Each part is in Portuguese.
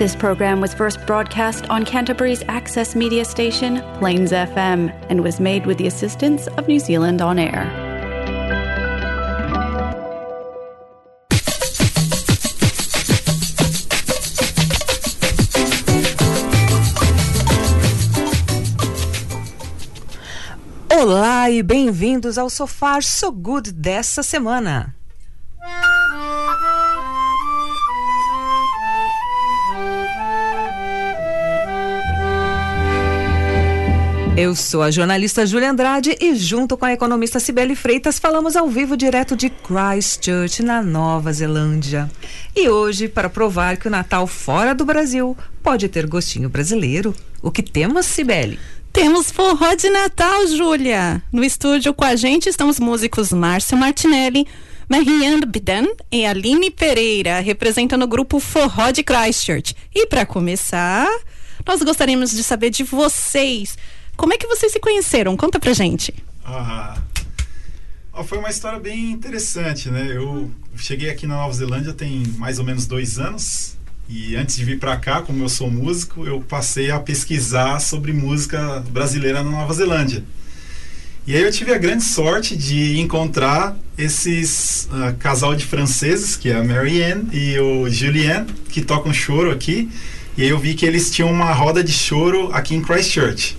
This program was first broadcast on Canterbury's access media station, Plains FM, and was made with the assistance of New Zealand On Air. Olá e bem-vindos ao Sofá So Good dessa semana. Eu sou a jornalista Júlia Andrade e, junto com a economista Cibele Freitas, falamos ao vivo direto de Christchurch, na Nova Zelândia. E hoje, para provar que o Natal fora do Brasil pode ter gostinho brasileiro, o que temos, Cibele? Temos forró de Natal, Júlia. No estúdio com a gente estão os músicos Márcio Martinelli, Marianne Bidan e Aline Pereira, representando o grupo Forró de Christchurch. E para começar, nós gostaríamos de saber de vocês. Como é que vocês se conheceram? Conta pra gente. Ah, foi uma história bem interessante, né? Eu cheguei aqui na Nova Zelândia tem mais ou menos dois anos e antes de vir para cá, como eu sou músico, eu passei a pesquisar sobre música brasileira na Nova Zelândia. E aí eu tive a grande sorte de encontrar esses uh, casal de franceses, que é a Marianne e o Julien, que tocam choro aqui. E aí eu vi que eles tinham uma roda de choro aqui em Christchurch.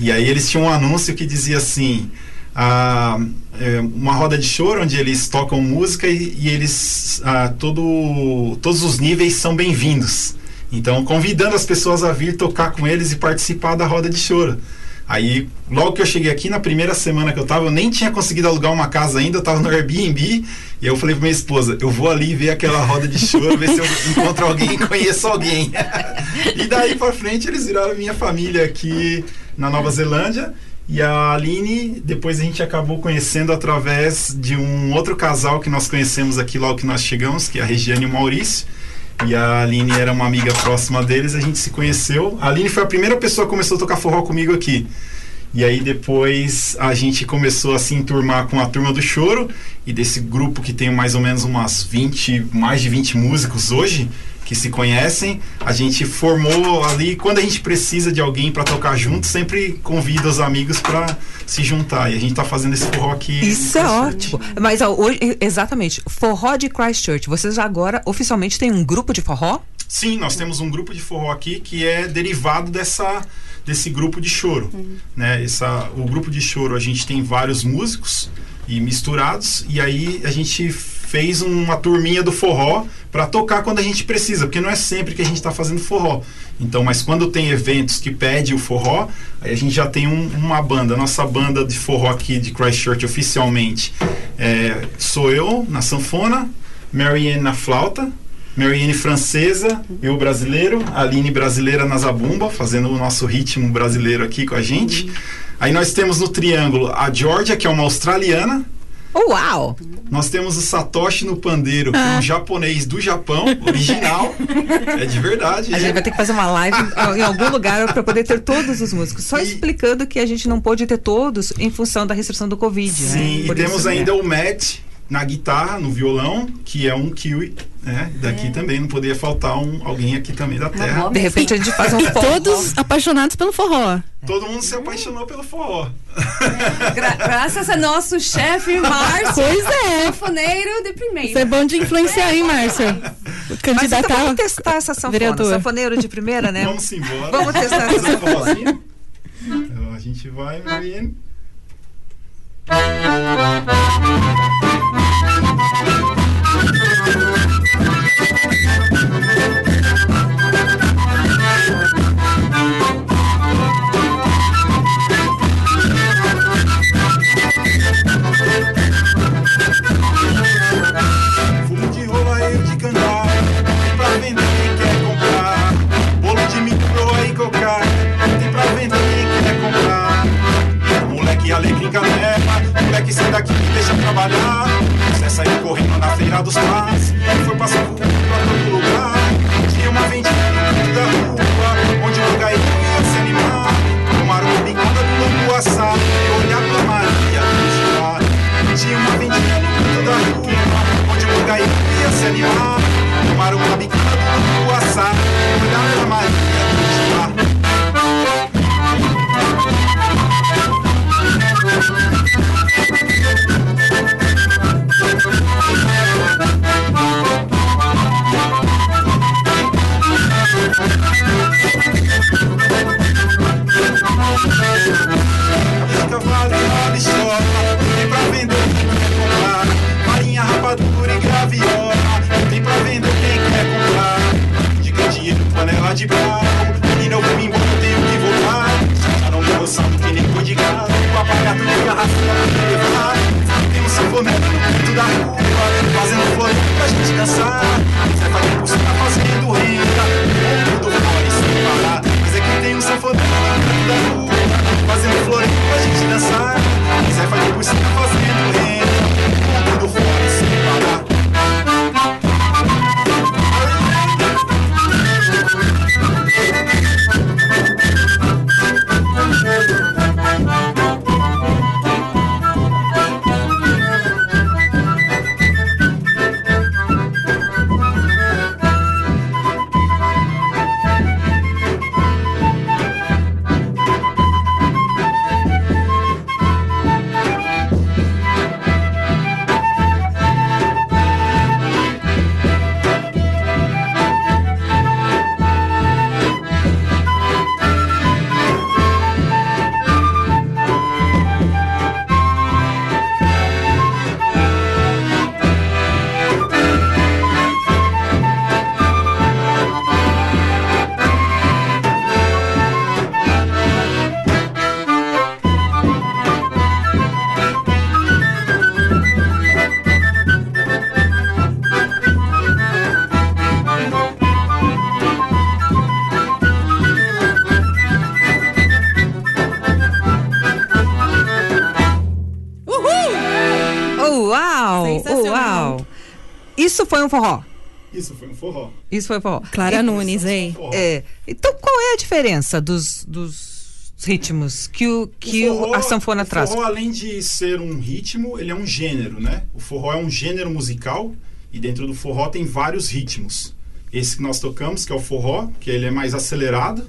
E aí eles tinham um anúncio que dizia assim: ah, é uma roda de choro onde eles tocam música e, e eles ah, todo, todos os níveis são bem-vindos. Então, convidando as pessoas a vir tocar com eles e participar da roda de choro. Aí, logo que eu cheguei aqui, na primeira semana que eu tava, eu nem tinha conseguido alugar uma casa ainda, eu tava no Airbnb, e eu falei pra minha esposa, eu vou ali ver aquela roda de choro, ver se eu encontro alguém, conheço alguém. e daí pra frente, eles viraram minha família aqui na Nova Zelândia, e a Aline, depois a gente acabou conhecendo através de um outro casal que nós conhecemos aqui logo que nós chegamos, que é a Regiane e o Maurício. E a Aline era uma amiga próxima deles, a gente se conheceu. A Aline foi a primeira pessoa que começou a tocar forró comigo aqui. E aí depois a gente começou a se enturmar com a turma do choro e desse grupo que tem mais ou menos umas 20, mais de 20 músicos hoje que se conhecem, a gente formou ali, quando a gente precisa de alguém para tocar junto, sempre convida os amigos para se juntar. E a gente está fazendo esse forró aqui. Isso é ótimo. Mas ó, hoje, exatamente, forró de Christchurch. Vocês agora oficialmente têm um grupo de forró? Sim, nós temos um grupo de forró aqui que é derivado dessa desse grupo de choro, uhum. né? Essa, o grupo de choro a gente tem vários músicos e misturados e aí a gente fez uma turminha do forró para tocar quando a gente precisa, porque não é sempre que a gente está fazendo forró. Então, mas quando tem eventos que pede o forró, aí a gente já tem um, uma banda. Nossa banda de forró aqui de Christchurch oficialmente é, sou eu na sanfona, Marianne na flauta, Marianne francesa, eu brasileiro, Aline brasileira na zabumba, fazendo o nosso ritmo brasileiro aqui com a gente. Aí nós temos no triângulo a Georgia, que é uma australiana, Uau! Nós temos o Satoshi no pandeiro, que é um ah. japonês do Japão, original. é de verdade. A gente vai ter que fazer uma live em algum lugar para poder ter todos os músicos. Só e... explicando que a gente não pôde ter todos em função da restrição do Covid. Né? Sim, né? e temos ainda o Matt na guitarra, no violão, que é um kiwi é, daqui é. também não poderia faltar um, alguém aqui também da terra. De repente a gente faz um forró. Todos apaixonados pelo forró. Todo mundo se apaixonou pelo forró. Gra graças a nosso chefe Márcio. Pois é. Sanfoneiro de primeira. Isso é bom de influenciar, hein, Márcio? Candidatar. Mas vamos testar essa sanfona. Vereador. Sanfoneiro de primeira, né? Vamos embora. Vamos testar essa sanfona. Então, a gente vai, Mariane. Moleque sai daqui e deixa trabalhar. Você saiu correndo na feira dos pás, foi passar por pra Isso foi um forró. Isso foi um forró. Isso foi forró. Clara E- Nunes, hein? É. Então, qual é a diferença dos, dos ritmos que, o, que o- forró- a sanfona o traz? forró, além de ser um ritmo, ele é um gênero, né? O forró é um gênero musical e dentro do forró tem vários ritmos. Esse que nós tocamos, que é o forró, que ele é mais acelerado.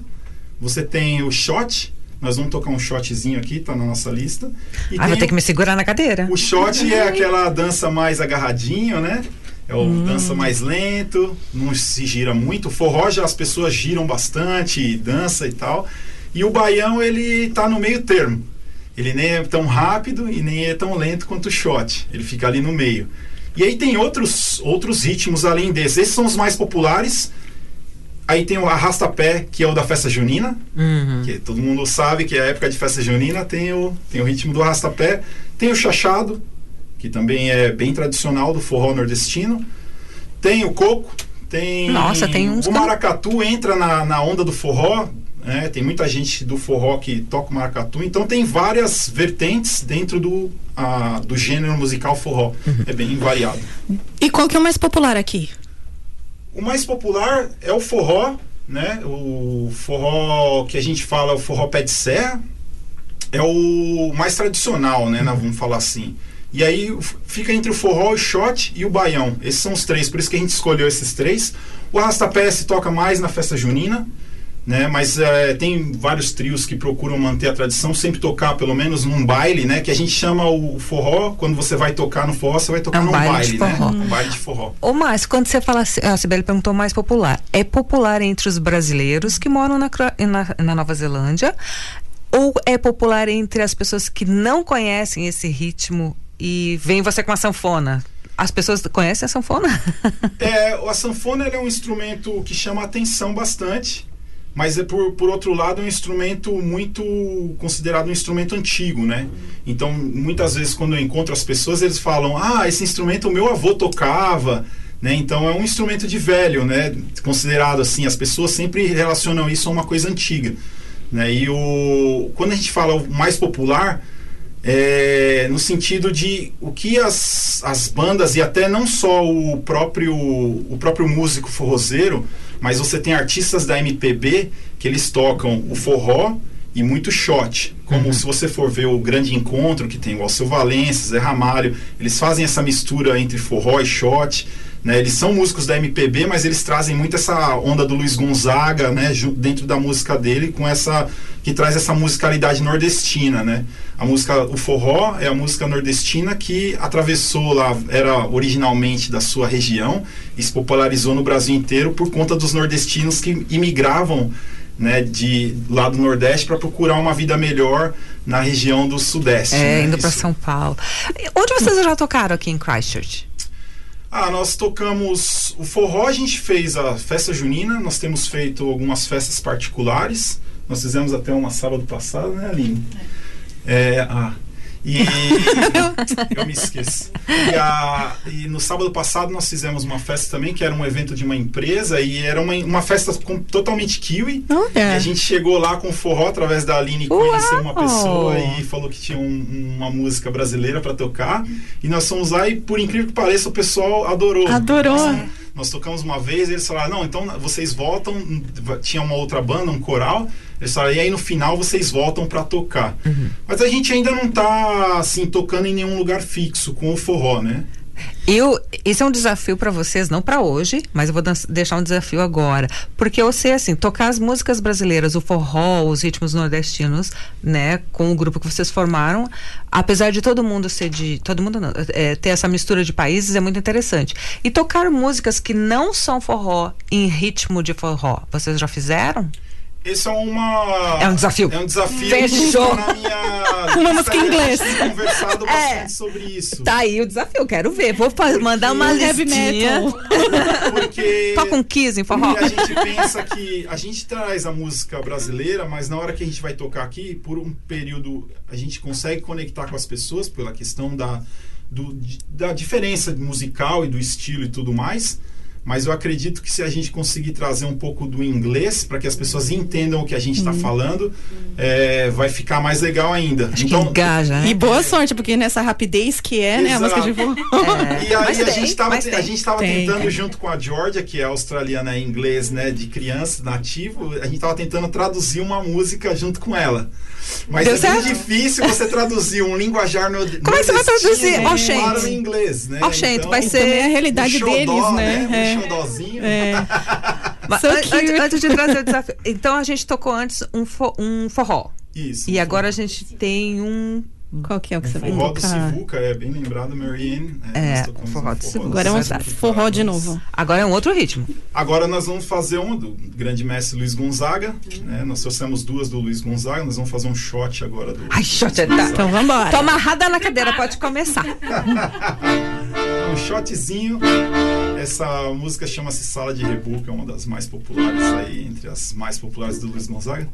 Você tem o shot, nós vamos tocar um shotzinho aqui, tá na nossa lista. E Ah, vou ter o- que me segurar na cadeira. o shot é aquela dança mais agarradinho, né? É o Hum. dança mais lento, não se gira muito. O forró já as pessoas giram bastante, dança e tal. E o baião, ele tá no meio termo. Ele nem é tão rápido e nem é tão lento quanto o shot. Ele fica ali no meio. E aí tem outros, outros ritmos além desses. Esses são os mais populares. Aí tem o arrasta-pé, que é o da festa junina Uhum. que todo mundo sabe que é a época de festa junina tem o, tem o ritmo do arrastapé, tem o chachado, que também é bem tradicional do forró nordestino, tem o coco, tem Nossa, tem uns o maracatu entra na, na onda do forró, né? tem muita gente do forró que toca o maracatu, então tem várias vertentes dentro do, a, do gênero musical forró, Uhum. é bem variado. E qual que é o mais popular aqui? O mais popular é o forró, né? O forró que a gente fala, o forró pé de serra, é o mais tradicional, né? Nós Vamos falar assim. E aí fica entre o forró, o shot e o baião. Esses são os três, por isso que a gente escolheu esses três. O arrastapé se toca mais na festa junina, né? Mas eh, tem vários trios que procuram manter a tradição, sempre tocar pelo menos num baile, né? Que a gente chama o forró, quando você vai tocar no forró, você vai tocar É um num baile baile, de né? Um baile de forró. Ô, Márcio, quando você fala, assim- a Sibeli perguntou mais popular, é popular entre os brasileiros que moram na, na, na Nova Zelândia ou é popular entre as pessoas que não conhecem esse ritmo e vem você com a sanfona? As pessoas conhecem a sanfona? É, a sanfona é um instrumento que chama atenção bastante, mas é por, por outro lado é um instrumento muito considerado um instrumento antigo, né? Então, muitas vezes quando eu encontro as pessoas, eles falam: "Ah, esse instrumento o meu avô tocava", né? Então é um instrumento de velho, né? Considerado assim, as pessoas sempre relacionam isso a uma coisa antiga, né? E o quando a gente fala o mais popular, é, no sentido de o que as, as bandas e até não só o próprio o próprio músico forrozeiro, mas você tem artistas da MPB que eles tocam o forró e muito shot. Como se você for ver o Grande Encontro, que tem o Alceu Valença, Zé Ramalho, eles fazem essa mistura entre forró e shot. Né? Eles são músicos da MPB, mas eles trazem muito essa onda do Luiz Gonzaga, né? dentro da música dele, com essa que traz essa musicalidade nordestina, né? A música, o forró é a música nordestina que atravessou lá, era originalmente da sua região e se popularizou no Brasil inteiro por conta dos nordestinos que imigravam né, de lá do Nordeste para procurar uma vida melhor na região do Sudeste. É, né? indo para. São Paulo. Onde vocês já tocaram aqui em Christchurch? Ah, nós tocamos o forró, a gente fez a festa junina, nós temos feito algumas festas particulares. Nós fizemos até uma sábado passado, né, Aline? É, ah, e eu me esqueço. E, a, e, no sábado passado nós fizemos uma festa também, que era um evento de uma empresa, e era uma, uma festa com, totalmente kiwi. E a gente chegou lá com forró através da Aline conheceu uma pessoa e falou que tinha um, uma música brasileira para tocar. E nós fomos lá e, por incrível que pareça, o pessoal adorou. Adorou. Nossa, nós tocamos uma vez, eles falaram, não, então vocês voltam, tinha uma outra banda, um coral, eles falaram, e aí no final vocês voltam para tocar. Uhum. Mas a gente ainda não tá assim tocando em nenhum lugar fixo com o forró, né? Eu, esse é um desafio para vocês, não para hoje, mas eu vou deixar um desafio agora, porque eu sei assim, tocar as músicas brasileiras, o forró, os ritmos nordestinos, né, com o grupo que vocês formaram, apesar de todo mundo ser de, todo mundo não, é, ter essa mistura de países é muito interessante. E tocar músicas que não são forró em ritmo de forró, vocês já fizeram? Esse é uma. É um desafio. É um desafio. Fechou. Na minha uma música em inglês. conversado é. bastante é. sobre isso. Tá aí o desafio, quero ver. Vou Porque mandar uma listinha. Porque. Toca um Kiss em forró. a gente pensa que a gente traz a música brasileira, mas na hora que a gente vai tocar aqui, por um período, a gente consegue conectar com as pessoas pela questão da, do, da diferença musical e do estilo e tudo mais mas eu acredito que se a gente conseguir trazer um pouco do inglês para que as pessoas entendam o que a gente está uhum. falando, é, vai ficar mais legal ainda. Acho então, engaja, né? E boa sorte, porque nessa rapidez que é, né, a música de voo. É. E aí a, gente tava, a gente estava tentando, junto com a Georgia, que é australiana em inglês, né, de criança, nativo, a gente estava tentando traduzir uma música junto com ela. Mas Deu é certo? bem difícil você traduzir um linguajar no Como é que você vai traduzir? Para o inglês, né? Oh, então, vai ser é a realidade um deles, xodó, né? né? Um é. xodózinho. É. Mas, so antes, antes, de trazer o desafio. Então a gente tocou antes um, fo, um forró. Isso. E agora a gente tem um qual que é o que você vai tocar? Forró do Sivuca, é bem lembrado, Marianne. É, é forró do Sivuca. Agora é um forró de novo. Agora é um outro ritmo. Agora nós vamos fazer um do grande mestre Luiz Gonzaga. Né? Nós trouxemos duas do Luiz Gonzaga, nós vamos fazer um shot agora do Ai, shot é tá. Então vamos embora. Toma amarrada na cadeira, pode começar. um shotzinho. Essa música chama-se Sala de Rebu, é uma das mais populares aí, entre as mais populares do Luiz Gonzaga.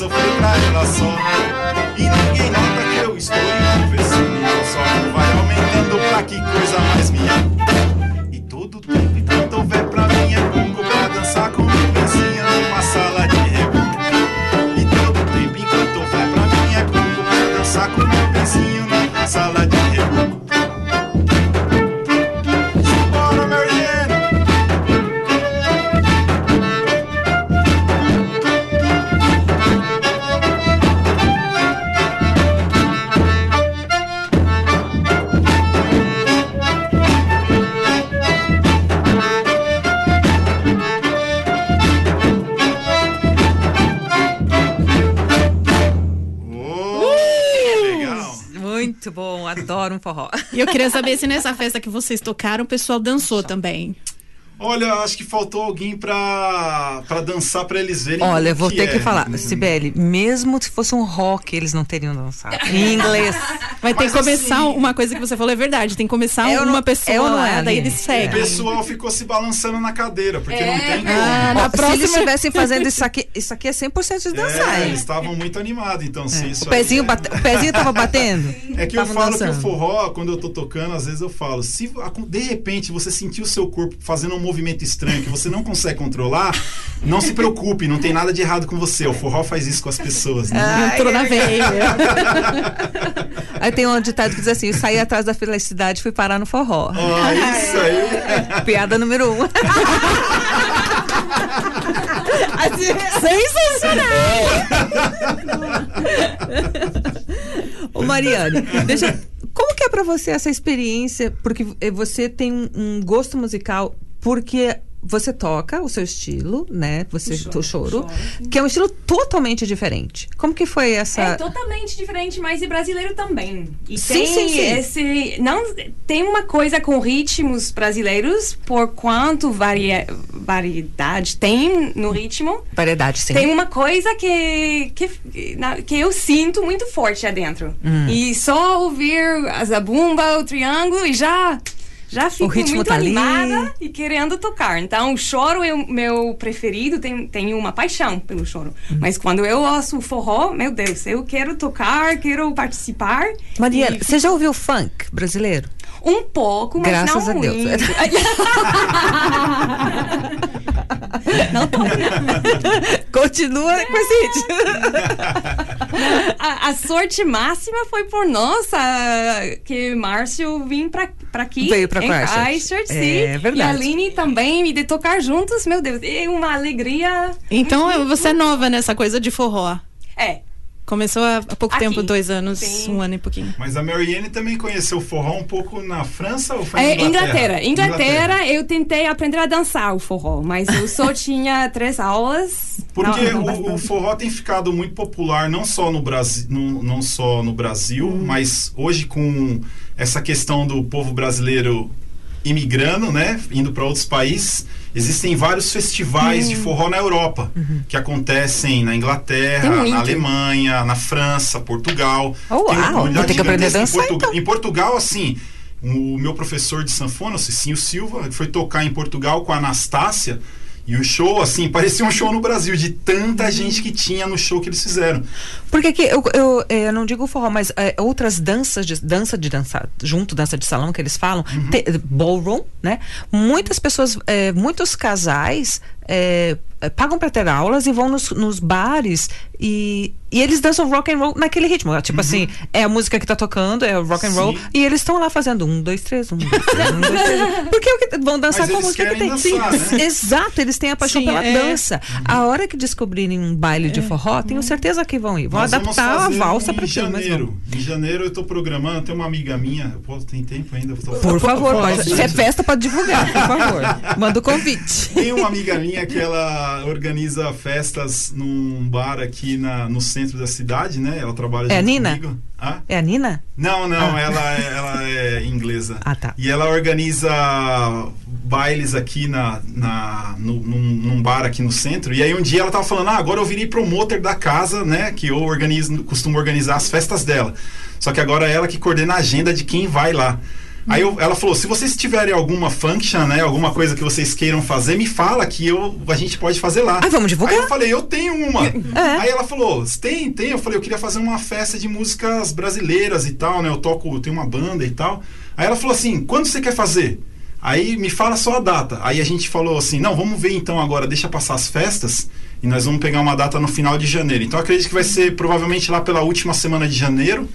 Adoro um forró. E eu queria saber se nessa festa que vocês tocaram, o pessoal dançou também. Olha, acho que faltou alguém pra, pra dançar pra eles verem. Olha, vou ter que é. falar, Sibeli, mesmo se fosse um rock, eles não teriam dançado. Em inglês. Vai ter Mas que começar assim- uma coisa que você falou, é verdade. Tem que começar É uma não- pessoa é ou não lá, é, daí eles O seguem. pessoal ficou se balançando na cadeira, porque não tem como. Ah, na Ó, Se próxima- eles estivessem fazendo isso aqui, isso aqui é 100% de dançar, É, hein? eles estavam muito animados, então se isso O pezinho, aí- bate- o pezinho tava batendo? É que eu falo que o dançando. forró, quando eu tô tocando, às vezes eu falo, se de repente você sentir o seu corpo fazendo um movimento estranho que você não consegue controlar, não se preocupe, não tem nada de errado com você. O forró faz isso com as pessoas, né? Entrou na veia. Aí tem um ditado que diz assim: eu saí atrás da felicidade e fui parar no forró. Ó, isso aí. Piada número um. Ô Mariane, deixa, como que é pra você essa experiência? Porque você tem um, um gosto musical, porque você toca o seu estilo, né? Você o choro, que é um estilo totalmente diferente. Como que foi essa? É totalmente diferente, mas é brasileiro também. E Sim, tem sim, sim. esse. Não, tem uma coisa com ritmos brasileiros, por quanto varia, variedade tem no ritmo. Variedade, sim. Tem uma coisa que, que, que eu sinto muito forte adentro. Hum. E só ouvir a zabumba, o triângulo, e já. Já fico muito tá ali. animada e querendo tocar. Então, o choro é o meu preferido, tem, tenho uma paixão pelo choro. Hum. Mas quando eu ouço o forró, meu Deus, eu quero tocar, quero participar. Mariana, E você já ouviu funk brasileiro? um pouco, mas Graças não a Deus. muito. não tô. Continua com esse ritmo. A, a sorte máxima foi por nós ah, que Márcio vim pra, pra aqui. Veio pra em Christchurch. Christchurch, sim. É verdade. E a Aline também, e de tocar juntos, meu Deus, é uma alegria. Então você é nova nessa coisa de forró. É, Começou há há pouco Aqui. tempo, dois anos, Sim. um ano e pouquinho. Mas a Marianne também conheceu o forró um pouco na França ou foi na É, Inglaterra? Inglaterra. Inglaterra, eu tentei aprender a dançar o forró, mas eu só tinha três aulas. Porque Não, não o, o forró tem ficado muito popular não só no Brasil, não, não só no Brasil, Hum. mas hoje com essa questão do povo brasileiro imigrando, né, indo para outros países, existem vários festivais Hum. de forró na Europa que acontecem na Inglaterra, na Alemanha, na França, Portugal. Oh, Tem uma uau, vou ter que aprender a gigantesca em dançar, Portu- então. Em Portugal, assim, o meu professor de sanfona, o Cicinho Silva, foi tocar em Portugal com a Anastácia. E o show, assim, parecia um show no Brasil, de tanta gente que tinha no show que eles fizeram. Porque que eu, eu, eh, eu não digo forró, mas eh, outras danças de dança de dançar junto, dança de salão que eles falam, te- ballroom, né? Muitas pessoas, eh, muitos casais eh, pagam para ter aulas e vão nos, nos bares e, e eles dançam rock and roll naquele ritmo. Tipo assim, é a música que tá tocando, é o rock and roll Sim. e eles estão lá fazendo um, dois, três, um, dois, três, um, dois, três. Porque é o que vão dançar Mas com a música que tem. dançar, Sim, né? Exato, eles têm a paixão Sim, pela é. dança. A hora que descobrirem um baile de forró, tenho certeza que vão ir. Vão Nós adaptar a valsa um para em aquilo, janeiro. Em janeiro eu tô programando, tem uma amiga minha, eu posso, tem tempo ainda? Eu tô- Por favor, pode. Se é festa, pode divulgar, por favor. Manda o convite. Tem uma amiga minha que ela organiza festas num bar aqui na, no centro da cidade, né? Ela trabalha É a Nina? comigo. Hã? É a Nina? Não, não, ela, é, ela é inglesa. Ah, tá. E ela organiza bailes aqui na, na, no- num, num bar aqui no centro. E aí um dia ela tava falando, ah, agora eu virei promoter da casa, né? Que eu organizo, costumo organizar as festas dela. Só que agora é ela que coordena a agenda de quem vai lá. Aí eu- ela falou, se vocês tiverem alguma function, né? Alguma coisa que vocês queiram fazer, me fala que eu, a gente pode fazer lá. Ah, vamos divulgar? Aí eu falei, eu tenho uma. É. Aí ela falou, tem, tem. Eu falei, eu queria fazer uma festa de músicas brasileiras e tal, né? Eu toco, eu tenho uma banda e tal. Aí ela falou assim, quando você quer fazer? Aí me fala só a data. Aí a gente falou assim, não, vamos ver então agora, deixa passar as festas e nós vamos pegar uma data no final de janeiro. Então eu acredito que vai ser provavelmente lá pela última semana de janeiro.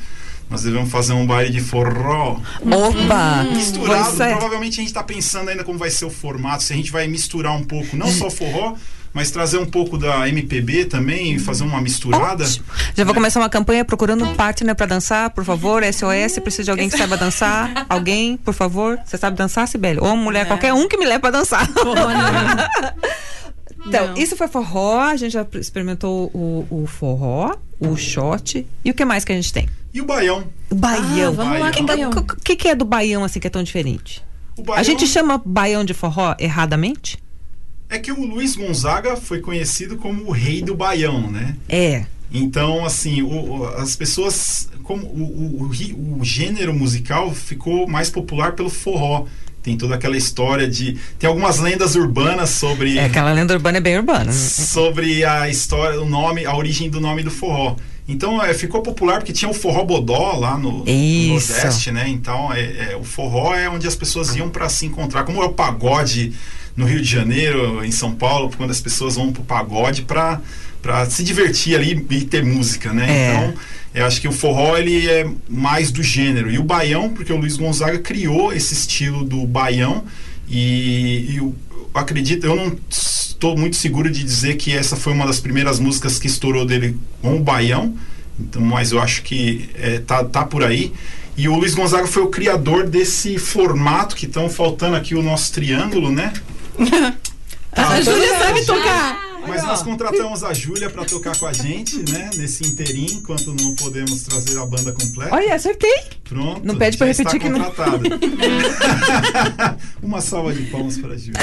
Nós devemos fazer um baile de forró Opa! misturado. Pois é. Provavelmente a gente está pensando ainda como vai ser o formato, se a gente vai misturar um pouco, não só forró, mas trazer um pouco da MPB também fazer uma misturada. Ótimo. Já vou começar uma campanha procurando um partner pra dançar, por favor. SOS, preciso de alguém que saiba dançar. Alguém, por favor. Você sabe dançar, Sibeli? Ou mulher, qualquer um que me leve pra dançar. Não. Então, Não. isso foi forró, a gente já experimentou o, o forró, o shot. E o que mais que a gente tem? E o baião. O baião. Ah, vamos lá o que, que é do baião, assim, que é tão diferente? O baião A gente chama baião de forró erradamente? é que o Luiz Gonzaga foi conhecido como o rei do baião, né? É. Então, assim, o- o- as pessoas. Como o, o- o gênero musical ficou mais popular pelo forró. Tem toda aquela história de. Tem algumas lendas urbanas sobre. É, aquela lenda urbana é bem urbana. sobre a história, o nome, a origem do nome do forró. Então é, ficou popular porque tinha o forró bodó lá no, no. Nordeste, né? Então é, é, o forró é onde as pessoas iam para se encontrar. Como é o pagode no Rio de Janeiro, em São Paulo, quando as pessoas vão pro pagode para para se divertir ali e ter música, né? É. Então eu acho que o forró ele é mais do gênero e o baião porque o Luiz Gonzaga criou esse estilo do baião e, e eu acredito, eu não estou muito seguro de dizer que essa foi uma das primeiras músicas que estourou dele com o baião, então, mas eu acho que é, tá, tá por aí. E o Luiz Gonzaga foi o criador desse formato que estão faltando aqui o nosso triângulo, né? A Júlia sabe tocar. Mas nós contratamos a Júlia para tocar com a gente, né? Nesse inteirinho, enquanto não podemos trazer a banda completa. Olha, acertei. Pronto. Não pede está repetir que não-. Uma salva de palmas para a Júlia.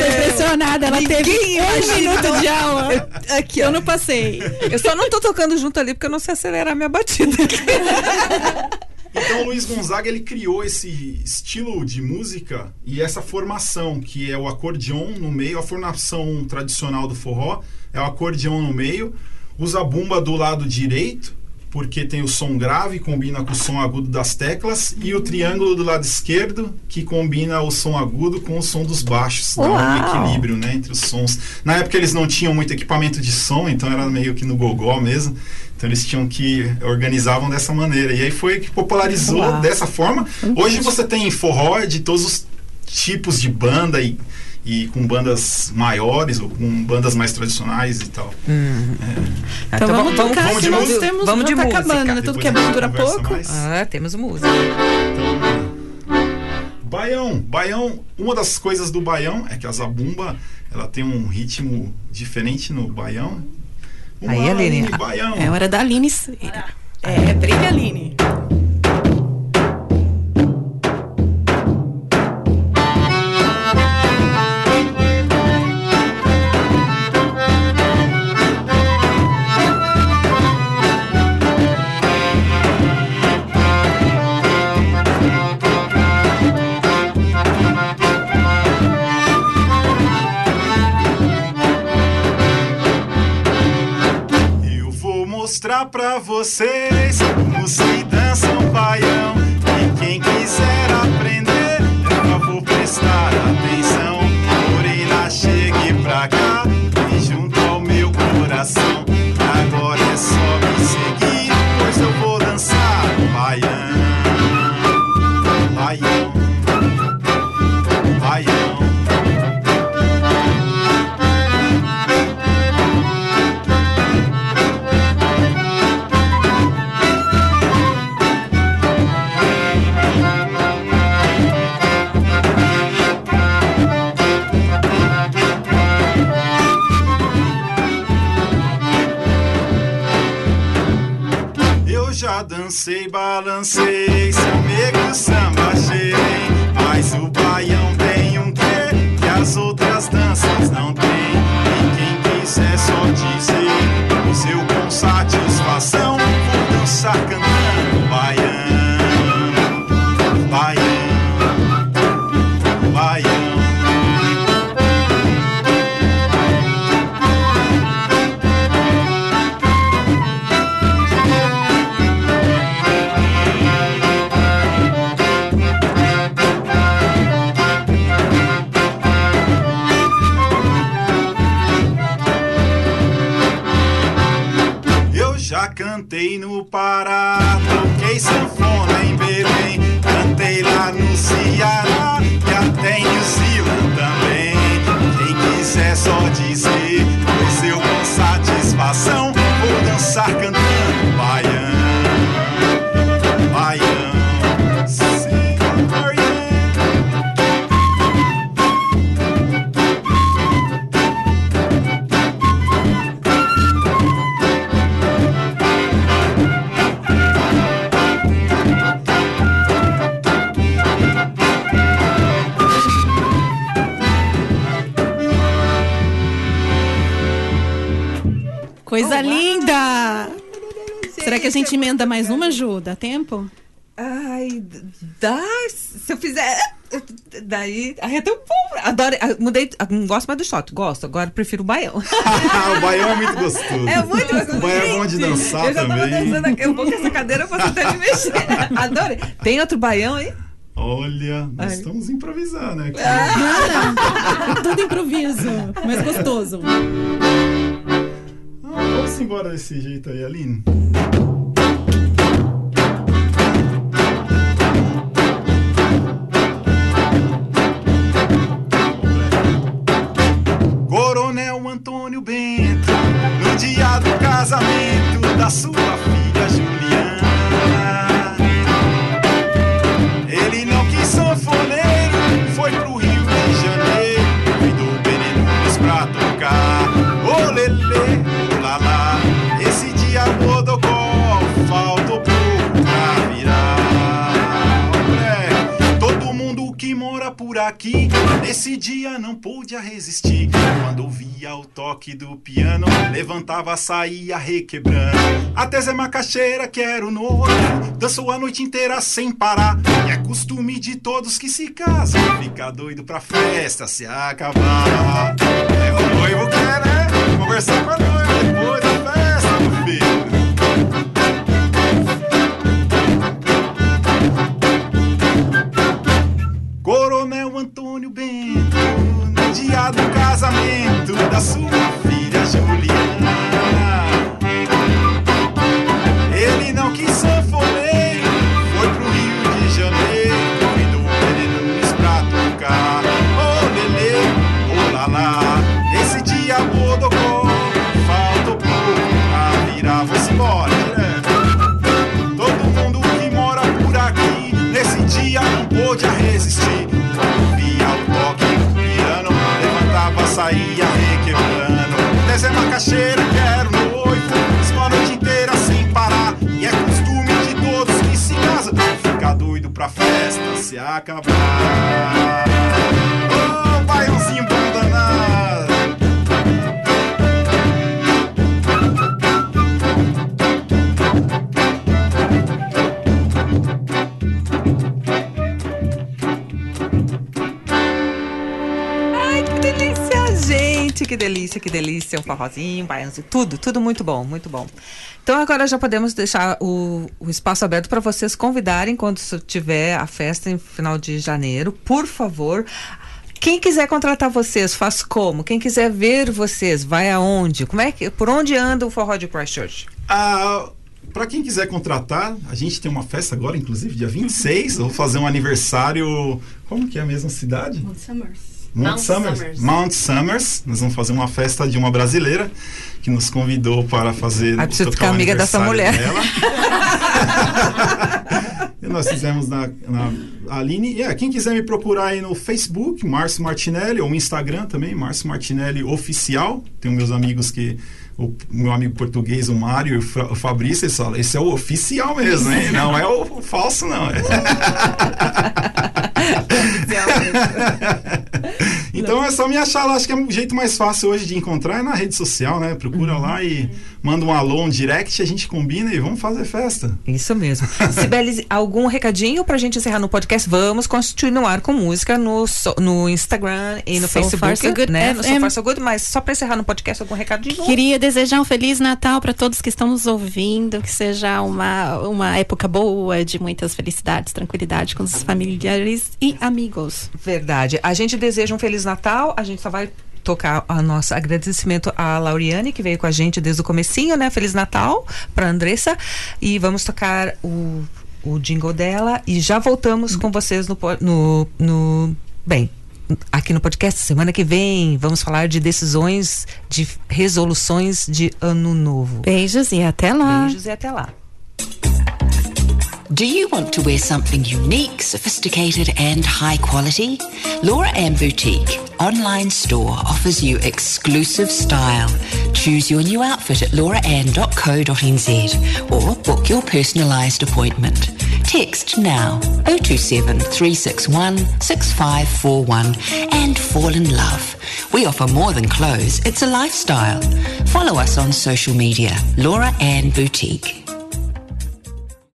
Tô impressionada, ela Ninguém teve um minuto de aula. Aqui, Eu não passei. Eu só não tô tocando junto ali porque eu não sei acelerar minha batida. Então o Luiz Gonzaga ele criou esse estilo de música e essa formação que é o acordeon no meio, a formação tradicional do forró é o acordeon no meio, usa bumba do lado direito porque tem o som grave combina com o som agudo das teclas e o triângulo do lado esquerdo que combina o som agudo com o som dos baixos, dá um Uau! equilíbrio, né, entre os sons. Na época eles não tinham muito equipamento de som, então era meio que no gogó mesmo. Então eles tinham que organizavam dessa maneira. E aí foi que popularizou Uau. dessa forma. Hoje você tem forró de todos os tipos de banda e, e com bandas maiores ou com bandas mais tradicionais e tal. Então vamos tocar, vamos de que nós música? temos, Vamos de tá música. acabando, né? Tudo que é a bom dura pouco. mais. Ah, temos música. Baião, baião, uma das coisas do baião é que a zabumba, ela tem um ritmo diferente no baião. Vamos Aí, lá, Aline. baião. É hora da Aline. Ceira. É, brilha, Aline. Mostrar já dancei, balancei, amigo samba cheirei. Mas o baião tem um quê que as outras danças não têm. E quem quiser só dizer o seu com satisfação, vou dançar cantando no Pará, toquei sanfona em Belém, cantei lá no Ceará gente emenda mais uma, Ju? Dá tempo? Ai, dá. Se eu fizer. Daí. Ai, é tão bom. Adoro. ah, Mudei. ah, Não gosto mais do shot. Gosto. Agora prefiro o baião. o baião é muito gostoso. É muito gostoso. O baião é bom de dançar Eu já tava também. dançando aqui. Um pouco essa cadeira eu posso até me mexer. Adorei. Tem outro baião aí? Olha, nós Ai. estamos improvisando aqui. Nada. Tudo improviso, mas gostoso. Ah, vamos embora desse jeito aí, Aline. Nesse dia não pôde resistir. Quando ouvia o toque do piano, levantava, saía requebrando. Até Zé Macaxeira, que era o noivo, dançou a noite inteira sem parar. E é costume de todos que se casam, ficar doido pra festa se acabar. É o noivo quer, né? Conversar com a noiva macaxeira, quero noivo, isso a noite inteira sem parar. E é costume de todos que se casam, ficar doido pra festa se acabar. Gente. Que delícia, que delícia. Um forrozinho, um baiãozinho, tudo, tudo muito bom, muito bom. Então agora já podemos deixar o, o espaço aberto para vocês convidarem quando tiver a festa em final de janeiro. Por favor. Quem quiser contratar vocês, faz como? Quem quiser ver vocês, vai aonde? Como é que, por onde anda o forró de Christchurch? Ah, para quem quiser contratar, a gente tem uma festa agora, inclusive dia 26. Eu vou fazer um aniversário. Como que é a mesma cidade? Mount Mount Summers. Summers. Mount Summers. Nós vamos fazer uma festa de uma brasileira que nos convidou para fazer. Ah, preciso ficar o amiga dessa mulher. e nós fizemos na, na Aline. E é, quem quiser me procurar aí no Facebook, Márcio Martinelli, ou no Instagram também, Márcio Martinelli Oficial. Tenho meus amigos que. O meu amigo português, o Mário e o Fabrício, eles falam, esse é o oficial mesmo, hein? Não é o falso, não. então é só me achar lá. Acho que é o jeito mais fácil hoje de encontrar é na rede social, né? Procura lá e manda um alô, um direct, a gente combina e vamos fazer festa. Isso mesmo. Sibeli, algum recadinho pra gente encerrar no podcast? Vamos continuar com música no, so- no Instagram e no So Facebook, Far So Good né? No So FM. Far So Good, mas só pra encerrar no podcast, algum recadinho? Queria desejar um feliz Natal para todos que estão nos ouvindo, que seja uma, uma época boa, de muitas felicidades, tranquilidade com os familiares e amigos. Verdade. A gente deseja um Feliz Natal, a gente só vai tocar a nosso agradecimento à Lauriane, que veio com a gente desde o comecinho, né? Feliz Natal pra Andressa. E vamos tocar o, o jingle dela e já voltamos com vocês no, no, no... Bem, aqui no podcast semana que vem vamos falar de decisões, de resoluções de ano novo. Beijos e até lá. Beijos e até lá. Do you want to wear something unique, sophisticated, and high quality? Laura Ann Boutique online store offers you exclusive style. Choose your new outfit at lauraann.co.nz or book your personalised appointment. Text now 027 361 6541 and fall in love. We offer more than clothes, it's a lifestyle. Follow us on social media, Laura Ann Boutique.